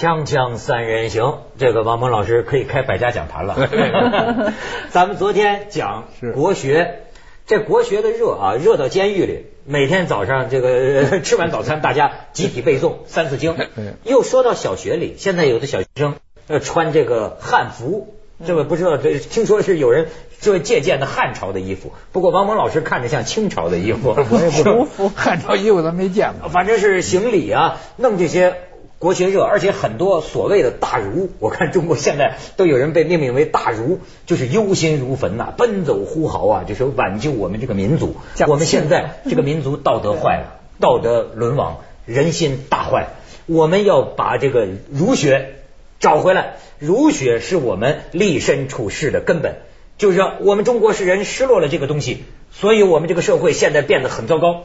锵锵三人行，这个王蒙老师可以开百家讲坛了。咱们昨天讲国学，这国学的热啊，热到监狱里，每天早上这个吃完早餐，大家集体背诵《三字经》。又说到小学里，现在有的小学生呃穿这个汉服，这个不知道这听说是有人这借鉴的汉朝的衣服，不过王蒙老师看着像清朝的衣服，我也不舒服。汉朝衣服咱没见过，反正是行礼啊，弄这些。国学热，而且很多所谓的大儒，我看中国现在都有人被命名为大儒，就是忧心如焚呐，奔走呼号啊，就是挽救我们这个民族。我们现在这个民族道德坏了，道德沦亡，人心大坏。我们要把这个儒学找回来，儒学是我们立身处世的根本。就是说，我们中国是人失落了这个东西，所以我们这个社会现在变得很糟糕。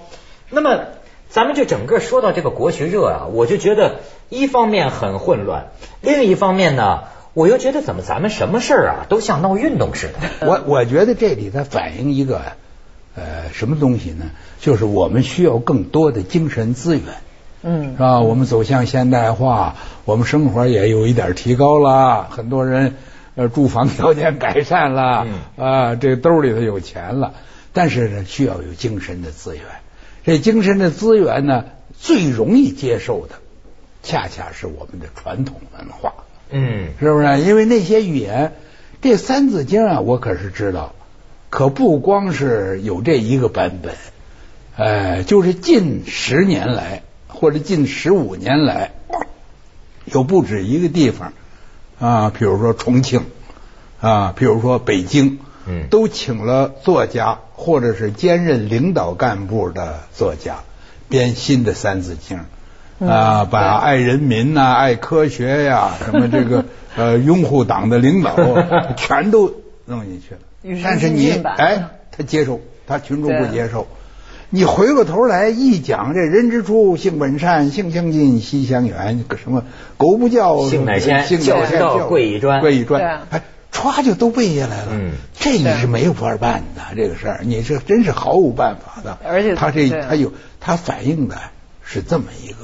那么。咱们就整个说到这个国学热啊，我就觉得一方面很混乱，另一方面呢，我又觉得怎么咱们什么事儿啊都像闹运动似的。我我觉得这里它反映一个呃什么东西呢？就是我们需要更多的精神资源，嗯，是吧？我们走向现代化，我们生活也有一点提高了，很多人呃住房条件改善了，啊，这兜里头有钱了，但是呢，需要有精神的资源。这精神的资源呢，最容易接受的，恰恰是我们的传统文化。嗯，是不是？因为那些语言，这《三字经》啊，我可是知道，可不光是有这一个版本，哎，就是近十年来或者近十五年来，有不止一个地方啊，比如说重庆啊，比如说北京。嗯，都请了作家或者是兼任领导干部的作家编新的《三字经》啊，把爱人民呐、爱科学呀、什么这个呃拥护党的领导 全都弄进去了。但是你哎，他接受，他群众不接受。你回过头来一讲，这人之初性本善，性相近，习相远，个什么狗不叫性乃迁，教之道贵以专，贵以专，哎。歘就都背下来了，嗯，这你是没有法办的这个事儿，你这真是毫无办法的。而且他这他有他反映的是这么一个，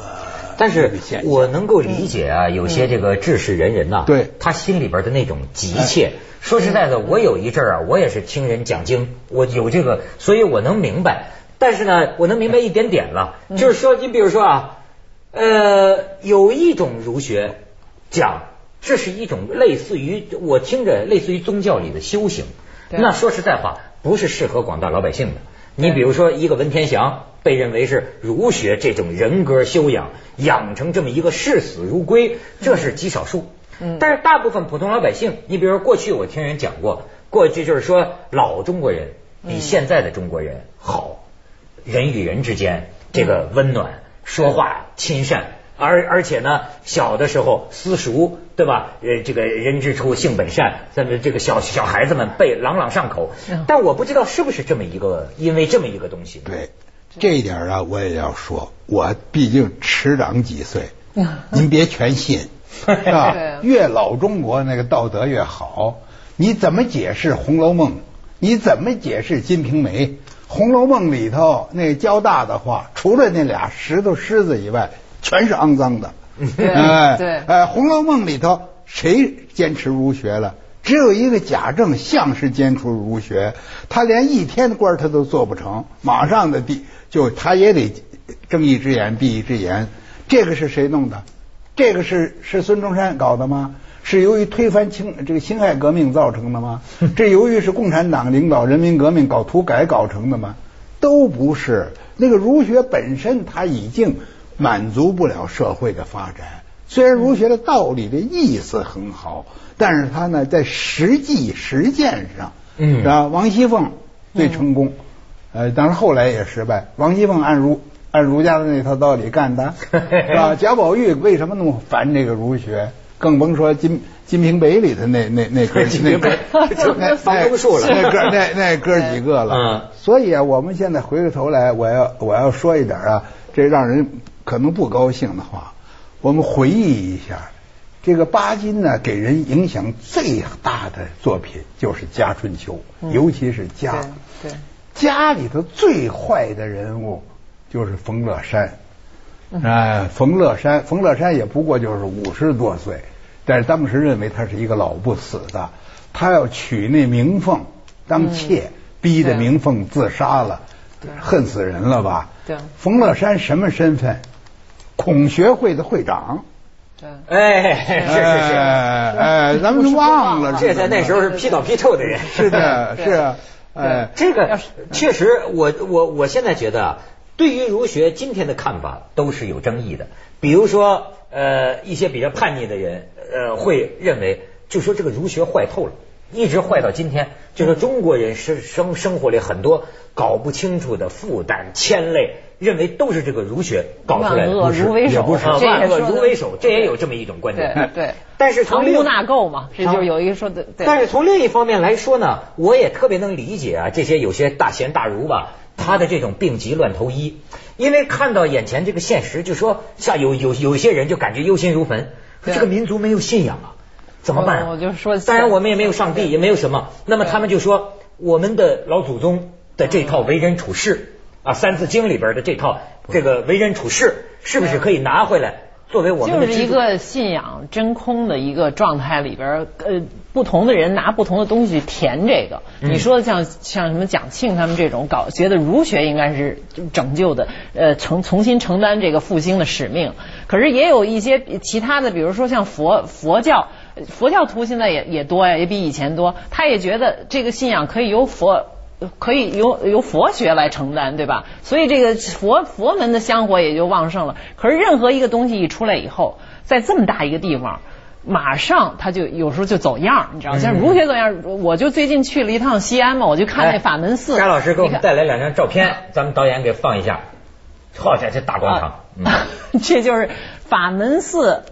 但是我能够理解啊，有些这个志士仁人呐，对，他心里边的那种急切。说实在的，我有一阵儿啊，我也是听人讲经，我有这个，所以我能明白。但是呢，我能明白一点点了，就是说，你比如说啊，呃，有一种儒学讲。这是一种类似于我听着类似于宗教里的修行，那说实在话，不是适合广大老百姓的。你比如说，一个文天祥被认为是儒学这种人格修养养成这么一个视死如归，这是极少数。嗯，但是大部分普通老百姓，你比如说过去我听人讲过，过去就是说老中国人比现在的中国人好，人与人之间这个温暖，说话亲善。而而且呢，小的时候私塾，对吧？呃，这个人之初性本善，咱们这个小小孩子们背朗朗上口。但我不知道是不是这么一个，因为这么一个东西。对，这一点啊，我也要说，我毕竟迟长几岁，您别全信，是吧？越老中国那个道德越好。你怎么解释《红楼梦》？你怎么解释《金瓶梅》？《红楼梦》里头那交大的话，除了那俩石头狮子以外。全是肮脏的，哎，对，哎，《红楼梦》里头谁坚持儒学了？只有一个贾政像是坚持儒学，他连一天的官他都做不成，马上的地就他也得睁一只眼闭一只眼。这个是谁弄的？这个是是孙中山搞的吗？是由于推翻清这个辛亥革命造成的吗？这由于是共产党领导人民革命搞土改搞成的吗？都不是。那个儒学本身他已经。满足不了社会的发展。虽然儒学的道理的意思很好，但是他呢，在实际实践上，嗯，是吧？王熙凤最成功，呃，当然后来也失败。王熙凤按儒按儒家的那套道理干的，是吧？贾宝玉为什么那么烦这个儒学？更甭说《金金瓶梅》里的那那那哥 那哥 那方中树了，那哥那那哥几个了。嗯，所以啊，我们现在回过头来，我要我要说一点啊，这让人。可能不高兴的话，我们回忆一下，这个巴金呢，给人影响最大的作品就是《家春秋》，尤其是家。对，家里头最坏的人物就是冯乐山。哎，冯乐山，冯乐山也不过就是五十多岁，但是当时认为他是一个老不死的，他要娶那明凤当妾，逼得明凤自杀了，恨死人了吧？对。冯乐山什么身份？孔学会的会长。哎，是是是。哎，咱们忘了，这在那时候是批倒批臭的人。是的，是。哎，这个确实，我我我现在觉得。对于儒学今天的看法都是有争议的，比如说呃一些比较叛逆的人呃会认为，就说这个儒学坏透了，一直坏到今天，就说中国人生生生活里很多搞不清楚的负担牵累，认为都是这个儒学搞出来的，万恶儒为首，万恶如为首，这也有这么一种观点。对，但是从污纳垢嘛，这就有一个说的。但是从另一方面来说呢，我也特别能理解啊，这些有些大贤大儒吧。他的这种病急乱投医，因为看到眼前这个现实，就说像有有有些人就感觉忧心如焚，这个民族没有信仰啊，怎么办？我就说，当然我们也没有上帝，也没有什么。那么他们就说，我们的老祖宗的这套为人处事啊，《三字经》里边的这套这个为人处事，是不是可以拿回来？作为我们就是一个信仰真空的一个状态里边，呃，不同的人拿不同的东西填这个。你说的像像什么蒋庆他们这种搞，觉得儒学应该是拯救的，呃，承重新承担这个复兴的使命。可是也有一些其他的，比如说像佛佛教，佛教徒现在也也多呀，也比以前多。他也觉得这个信仰可以由佛。可以由由佛学来承担，对吧？所以这个佛佛门的香火也就旺盛了。可是任何一个东西一出来以后，在这么大一个地方，马上他就有时候就走样，你知道？像儒学走样，我就最近去了一趟西安嘛，我就看那法门寺。沙老师给我们带来两张照片，咱们导演给放一下。好家伙，这大广场，这就是法门寺，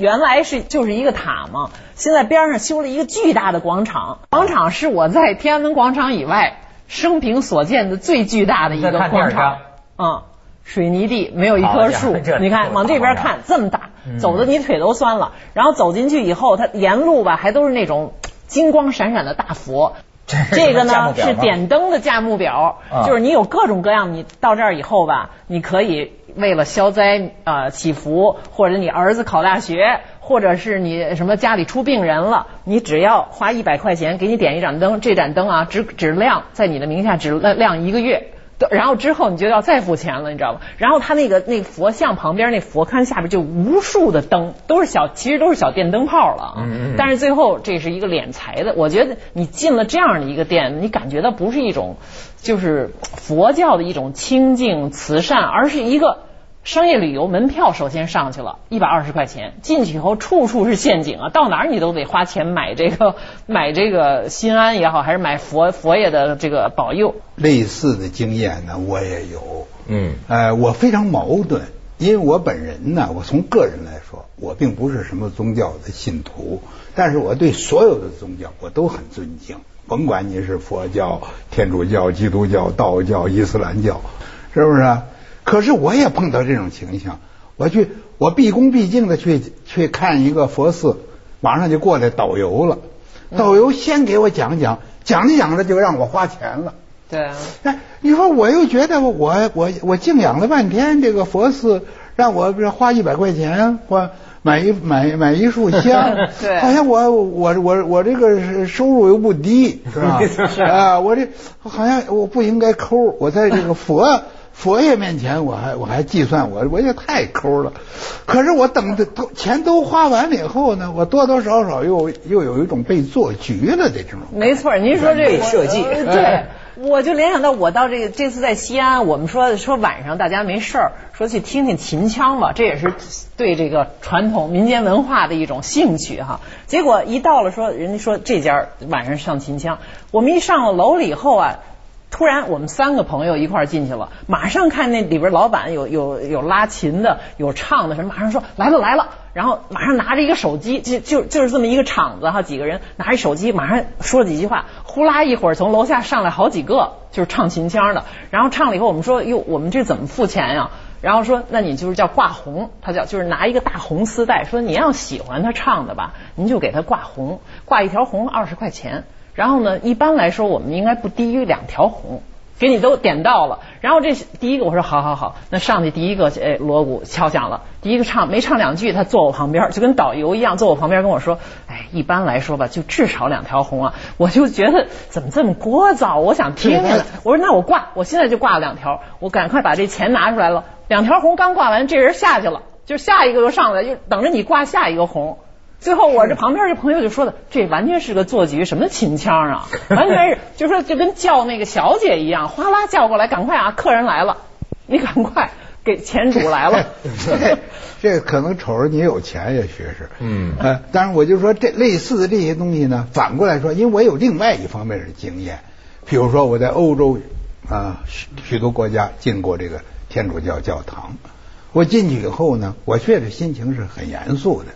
原来是就是一个塔嘛，现在边上修了一个巨大的广场，广场是我在天安门广场以外。生平所见的最巨大的一个广场，嗯，水泥地没有一棵树，你看往这边看这么大，走的你腿都酸了。然后走进去以后，它沿路吧还都是那种金光闪闪的大佛，这个呢是点灯的价目表，就是你有各种各样，你到这儿以后吧，你可以为了消灾啊祈福，或者你儿子考大学。或者是你什么家里出病人了，你只要花一百块钱给你点一盏灯，这盏灯啊只只亮在你的名下只亮一个月，然后之后你就要再付钱了，你知道吗？然后他那个那佛像旁边那佛龛下边就无数的灯，都是小，其实都是小电灯泡了啊。但是最后这是一个敛财的，我觉得你进了这样的一个店，你感觉到不是一种就是佛教的一种清净慈善，而是一个。商业旅游门票首先上去了，一百二十块钱进去以后，处处是陷阱啊！到哪儿你都得花钱买这个 买这个心安也好，还是买佛佛爷的这个保佑。类似的经验呢，我也有。嗯，哎，我非常矛盾，因为我本人呢，我从个人来说，我并不是什么宗教的信徒，但是我对所有的宗教我都很尊敬，甭管你是佛教、天主教、基督教、道教、伊斯兰教，是不是？可是我也碰到这种情形，我去，我毕恭毕敬的去去看一个佛寺，马上就过来导游了，导游先给我讲讲，讲着讲着就让我花钱了。对啊，哎，你说我又觉得我我我敬仰了半天这个佛寺，让我花一百块钱花买一买买一束香，对，好像我我我我这个收入又不低，是吧？啊，我这好像我不应该抠，我在这个佛。佛爷面前，我还我还计算，我我也太抠了。可是我等的都钱都花完了以后呢，我多多少少又又有一种被做局了的这种。没错，您说这个设计，对，我就联想到我到这个这次在西安，我们说说晚上大家没事儿，说去听听秦腔吧，这也是对这个传统民间文化的一种兴趣哈。结果一到了，说人家说这家晚上上秦腔，我们一上了楼了以后啊。突然，我们三个朋友一块进去了，马上看那里边老板有有有拉琴的，有唱的什么，马上说来了来了，然后马上拿着一个手机，就就就是这么一个场子哈，几个人拿着手机，马上说了几句话，呼啦一会儿从楼下上来好几个，就是唱秦腔的，然后唱了以后，我们说哟，我们这怎么付钱呀？然后说那你就是叫挂红，他叫就是拿一个大红丝带，说你要喜欢他唱的吧，您就给他挂红，挂一条红二十块钱。然后呢，一般来说，我们应该不低于两条红，给你都点到了。然后这第一个我说好好好，那上去第一个哎锣鼓敲响了，第一个唱没唱两句，他坐我旁边就跟导游一样坐我旁边跟我说，哎，一般来说吧，就至少两条红啊。我就觉得怎么这么聒噪，我想听听。我说那我挂，我现在就挂了两条，我赶快把这钱拿出来了。两条红刚挂完，这人下去了，就下一个又上来，就等着你挂下一个红。最后我这旁边这朋友就说的，这完全是个做局，什么秦腔啊，完全是就说就跟叫那个小姐一样，哗啦叫过来，赶快啊，客人来了，你赶快给钱主来了。这可能瞅着你有钱，也许是，嗯，呃，但是我就说这类似的这些东西呢，反过来说，因为我有另外一方面的经验，比如说我在欧洲啊许许多国家进过这个天主教教堂，我进去以后呢，我确实心情是很严肃的。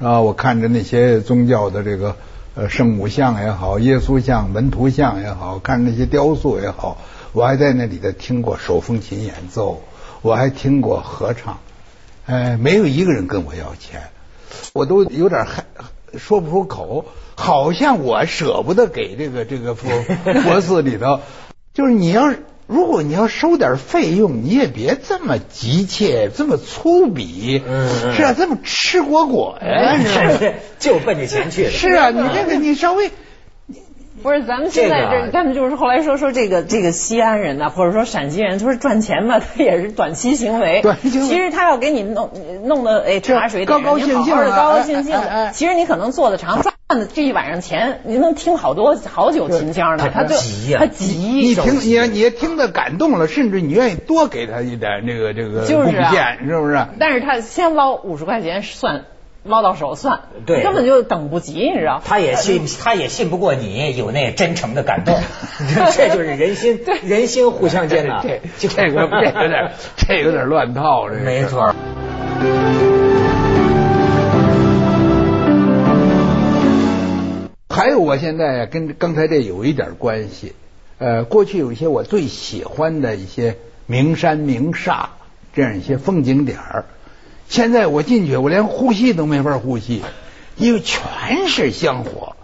啊，我看着那些宗教的这个呃圣母像也好，耶稣像、门徒像也好，看那些雕塑也好，我还在那里头听过手风琴演奏，我还听过合唱，哎，没有一个人跟我要钱，我都有点害说不出口，好像我舍不得给这个这个佛 佛寺里头，就是你要是。如果你要收点费用，你也别这么急切，这么粗鄙，是啊，这么吃果果呀，是 就奔着钱去。是啊，你这个你稍微。不是，咱们现在这，他们就是后来说说这个这个西安人呐，或者说陕西人，他说赚钱嘛，他也是短期行为。短期。其实他要给你弄弄的哎茶水高高兴兴的，高高兴兴的。其实你可能做的长，赚的这一晚上钱，您能听好多好久秦腔呢。他急呀，他急。你听，你你听得感动了，甚至你愿意多给他一点这个这个贡献，是不是？但是他先捞五十块钱算。捞到手算，对，根本就等不及，你知道？他也信，他也信不过你有那真诚的感动，这就是人心，人心互相接纳。这这个这 有点，这有点乱套，这没错。还有，我现在跟刚才这有一点关系。呃，过去有一些我最喜欢的一些名山名刹，这样一些风景点儿。现在我进去，我连呼吸都没法呼吸，因为全是香火。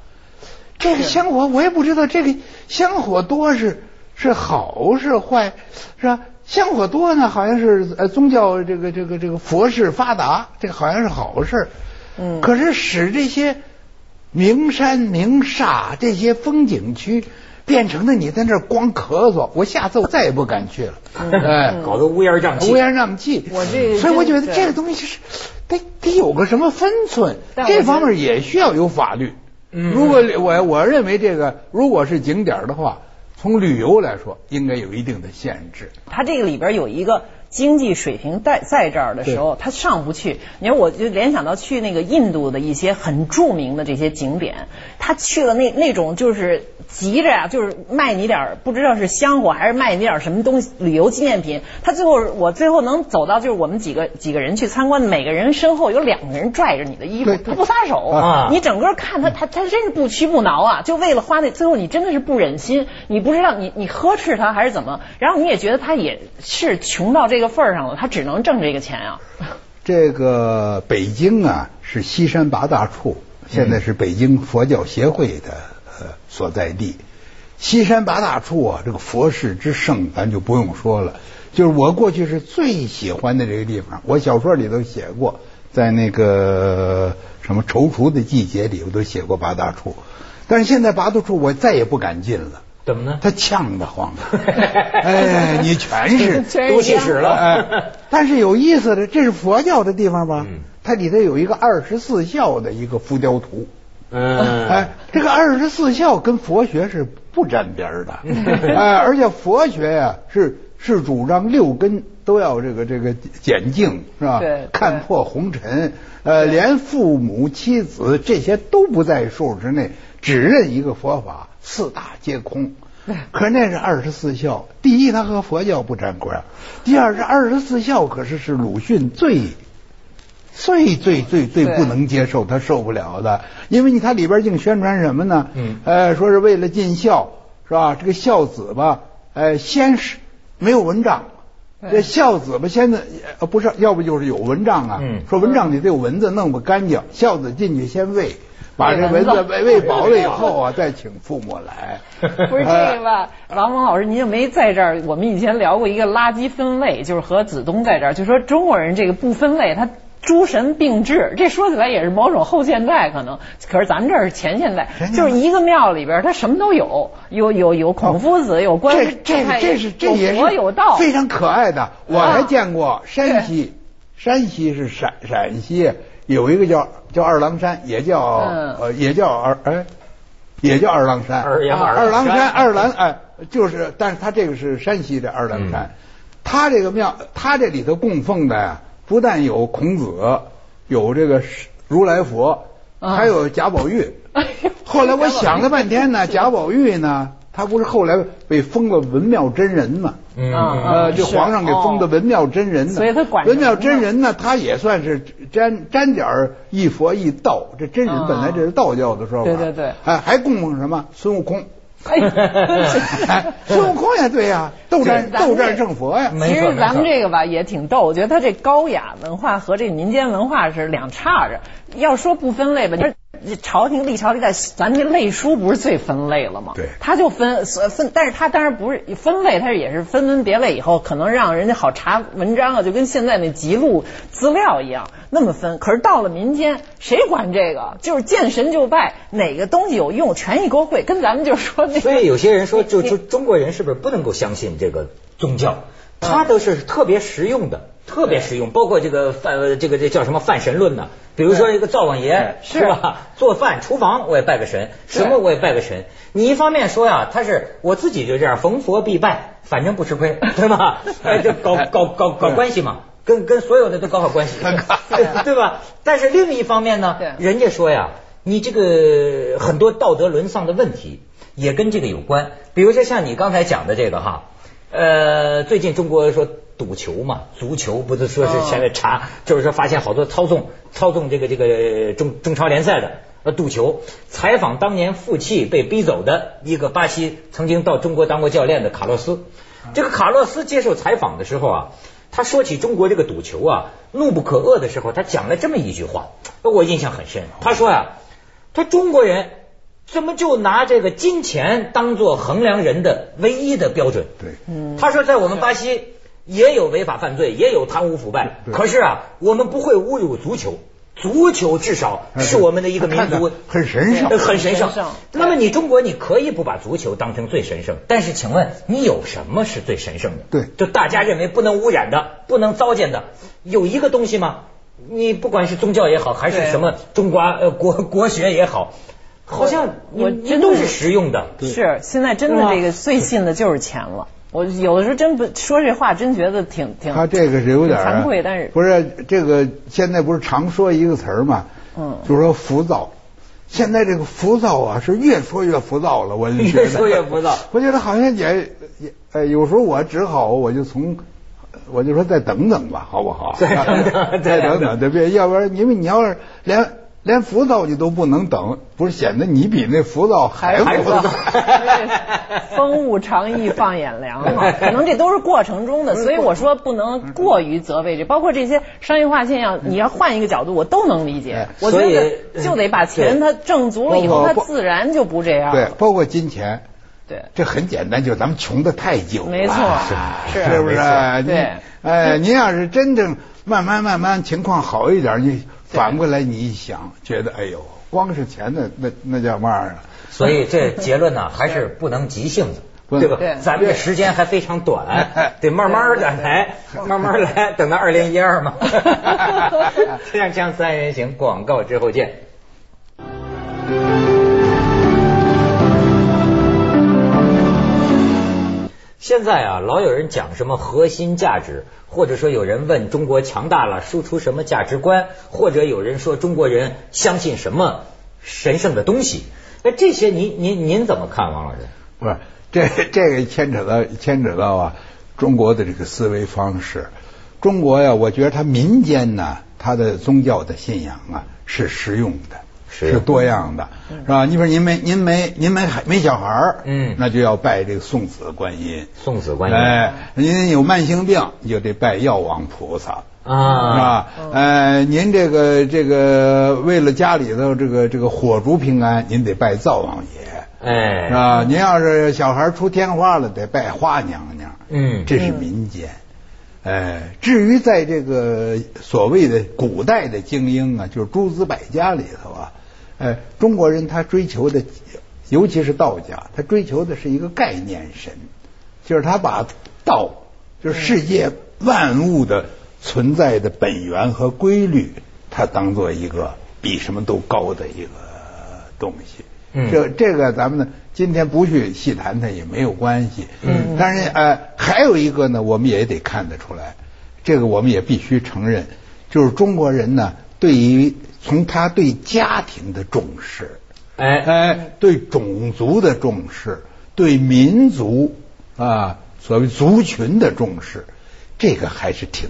这个香火我也不知道，这个香火多是是好是坏，是吧？香火多呢，好像是呃宗教这个这个这个佛事发达，这个好像是好事。嗯。可是使这些名山名刹这些风景区。变成了你在那儿光咳嗽，我下次我再也不敢去了。哎，搞得乌烟瘴气。乌烟瘴气。我这，所以我觉得这个东西是得得有个什么分寸，这方面也需要有法律。如果我我认为这个如果是景点的话，从旅游来说，应该有一定的限制。它这个里边有一个。经济水平在在这儿的时候，他上不去。你说，我就联想到去那个印度的一些很著名的这些景点，他去了那那种就是急着呀，就是卖你点不知道是香火还是卖你点什么东西旅游纪念品。他最后我最后能走到就是我们几个几个人去参观，每个人身后有两个人拽着你的衣服，他不撒手。你整个看他他他真是不屈不挠啊！就为了花那最后你真的是不忍心，你不知道你你呵斥他还是怎么，然后你也觉得他也是穷到这个。份儿上了，他只能挣这个钱啊。这个北京啊，是西山八大处，现在是北京佛教协会的呃所在地。西山八大处啊，这个佛事之盛，咱就不用说了。就是我过去是最喜欢的这个地方，我小说里头写过，在那个什么踌躇的季节里，我都写过八大处。但是现在八大处我再也不敢进了。怎么呢？他呛得慌，哎，你全是都气使了。哎，但是有意思的，这是佛教的地方吧？嗯它里头有一个二十四孝的一个浮雕图。嗯，哎，这个二十四孝跟佛学是不沾边的。哎，而且佛学呀，是是主张六根都要这个这个简净，是吧？对，看破红尘，呃，连父母妻子这些都不在数之内，只认一个佛法。四大皆空，可那是二十四孝。第一，他和佛教不沾边；第二，是二十四孝，可是是鲁迅最最最最最不能接受，他受不了的。因为你看里边净宣传什么呢？嗯，呃，说是为了尽孝，是吧？这个孝子吧，呃，先是没有文章，这孝子吧，现在呃不是，要不就是有文章啊。嗯，说文章里头有蚊子弄不干净，孝子进去先喂。把这蚊子喂喂饱了以后啊，再请父母来。不是这个吧，王蒙老师，您就没在这儿。我们以前聊过一个垃圾分类，就是和子东在这儿，就说中国人这个不分类，他。诸神并置，这说起来也是某种后现代可能，可是咱们这儿是前现代，就是一个庙里边它什么都有，有有有孔夫子，有关这这这是这也是有道，非常可爱的。我还见过山西，山西是陕陕西有一个叫叫二郎山，也叫呃也叫二哎也叫二郎山，二二郎山二郎哎就是，但是他这个是山西的二郎山，他这个庙他这里头供奉的呀。不但有孔子，有这个如来佛，还有贾宝玉。后来我想了半天呢，贾宝玉呢，他不是后来被封了文庙真人嘛？嗯呃，这皇上给封的文庙真人呢。所以他管文庙真人呢，他也算是沾沾点一佛一道。这真人本来这是道教的说法。对对对。还还供奉什么 孙悟空？孙悟空也对呀，斗战斗战胜佛呀。其实咱们这个吧也挺逗，我觉得他这高雅文化和这民间文化是两叉着。要说不分类吧，你。朝廷历朝历代，咱这类书不是最分类了吗？对，他就分分，但是他当然不是分类，他也是分门别类以后，可能让人家好查文章啊，就跟现在那记录资料一样那么分。可是到了民间，谁管这个？就是见神就拜，哪个东西有用，全一锅烩。跟咱们就说那。所以有些人说，就就中国人是不是不能够相信这个宗教？他都是特别实用的。特别实用，包括这个饭，这个这叫什么饭神论呢？比如说一个灶王爷是吧？做饭厨房我也拜个神，什么我也拜个神。你一方面说呀，他是我自己就这样逢佛必拜，反正不吃亏，对吧？哎，就搞搞搞搞关系嘛，跟跟所有的都搞好关系，对吧？但是另一方面呢，人家说呀，你这个很多道德沦丧的问题也跟这个有关。比如说像你刚才讲的这个哈，呃，最近中国说。赌球嘛，足球不是说是现在查，就是说发现好多操纵操纵这个这个中中超联赛的呃赌球。采访当年负气被逼走的一个巴西曾经到中国当过教练的卡洛斯，这个卡洛斯接受采访的时候啊，他说起中国这个赌球啊怒不可遏的时候，他讲了这么一句话，我印象很深。他说呀，他中国人怎么就拿这个金钱当做衡量人的唯一的标准？对，他说在我们巴西。也有违法犯罪，也有贪污腐败。可是啊，我们不会侮辱足球，足球至少是我们的一个民族很神圣，很神圣。那么你中国，你可以不把足球当成最神圣，但是请问你有什么是最神圣的？对，就大家认为不能污染的、不能糟践的，有一个东西吗？你不管是宗教也好，还是什么中国呃国国学也好，好像我这都是实用的。是，现在真的这个最信的就是钱了。我有的时候真不说这话，真觉得挺挺。他这个是有点惭愧，但是不是这个现在不是常说一个词儿嘛？嗯，就是说浮躁。现在这个浮躁啊，是越说越浮躁了。我觉得 越说越浮躁。我觉得好像也也，呃，有时候我只好我就从，我就说再等等吧，好不好？再等等，再等等，对不对？要不然，因为你要是连。连浮躁你都不能等，不是显得你比那浮躁还浮躁？风物长宜放眼量嘛，可能这都是过程中的，所以我说不能过于责备这，包括这些商业化现象，你要换一个角度，我都能理解。我觉得就得把钱它挣足了以后，它自然就不这样。对，包括金钱。对，这很简单，就咱们穷的太久了。没错，是是不是？对，哎，您要是真正慢慢慢慢情况好一点，你。反过来你一想，觉得哎呦，光是钱的那那叫嘛啊？所以这结论呢，还是不能急性子，对吧？咱们这时间还非常短，得慢慢的来，慢慢来，等到二零一二嘛。锵锵三人行，广告之后见。现在啊，老有人讲什么核心价值，或者说有人问中国强大了，输出什么价值观，或者有人说中国人相信什么神圣的东西，那这些您您您怎么看，王老师？不是，这这个牵扯到牵扯到啊，中国的这个思维方式。中国呀，我觉得它民间呢，它的宗教的信仰啊是实用的。是多样的，是吧？你比如您没您没您没孩没小孩儿，嗯，那就要拜这个送子观音。送子观音。哎，您有慢性病，你就得拜药王菩萨。啊，是吧？呃，您这个这个为了家里头这个这个火烛平安，您得拜灶王爷，哎，是吧？您要是小孩出天花了，得拜花娘娘，嗯，这是民间。哎，至于在这个所谓的古代的精英啊，就是诸子百家里头啊，哎，中国人他追求的，尤其是道家，他追求的是一个概念神，就是他把道，就是世界万物的存在的本源和规律，他当做一个比什么都高的一个东西。嗯这这个咱们呢，今天不去细谈它也没有关系。嗯但是呃，还有一个呢，我们也得看得出来，这个我们也必须承认，就是中国人呢，对于从他对家庭的重视，哎，哎，对种族的重视，对民族啊，所谓族群的重视，这个还是挺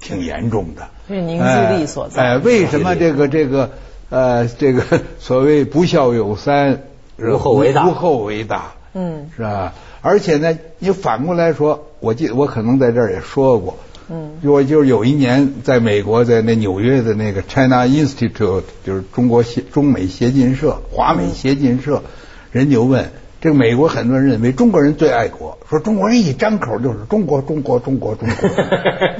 挺严重的。是凝聚力所在哎，哎为什么这个这个呃这个 所谓不孝有三，无后为大无后为大，嗯是吧？而且呢，你反过来说，我记得我可能在这儿也说过，嗯，我就是有一年在美国，在那纽约的那个 China Institute，就是中国协中美协进社、华美协进社，人就问这个美国很多人认为中国人最爱国，说中国人一张口就是中国中国中国中国，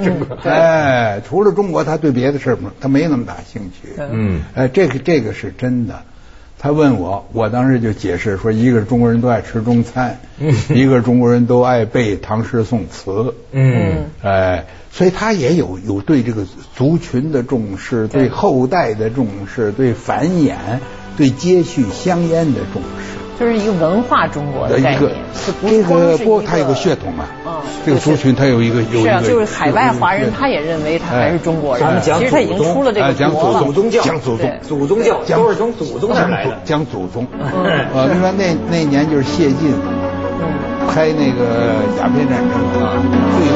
中国 哎，除了中国，他对别的事儿他没那么大兴趣，嗯。哎，这个这个是真的。他问我，我当时就解释说，一个是中国人都爱吃中餐，嗯。一个是中国人都爱背唐诗宋词，嗯。哎，所以他也有有对这个族群的重视，对。后代的重视，对繁衍、对接续香烟的重视。就是一个文化中国的一个概念，是不这是是个不，它有个血统啊，嗯这个族群它有一个有一是啊，就是海外华人，他也也认为他还是中国人。咱们讲其实他已经出了这个国了祖。宗教讲祖宗对，祖宗教讲都是从祖宗那儿来的。讲祖宗。嗯呃，你说那那年就是谢晋嗯开那个鸦片战争啊，最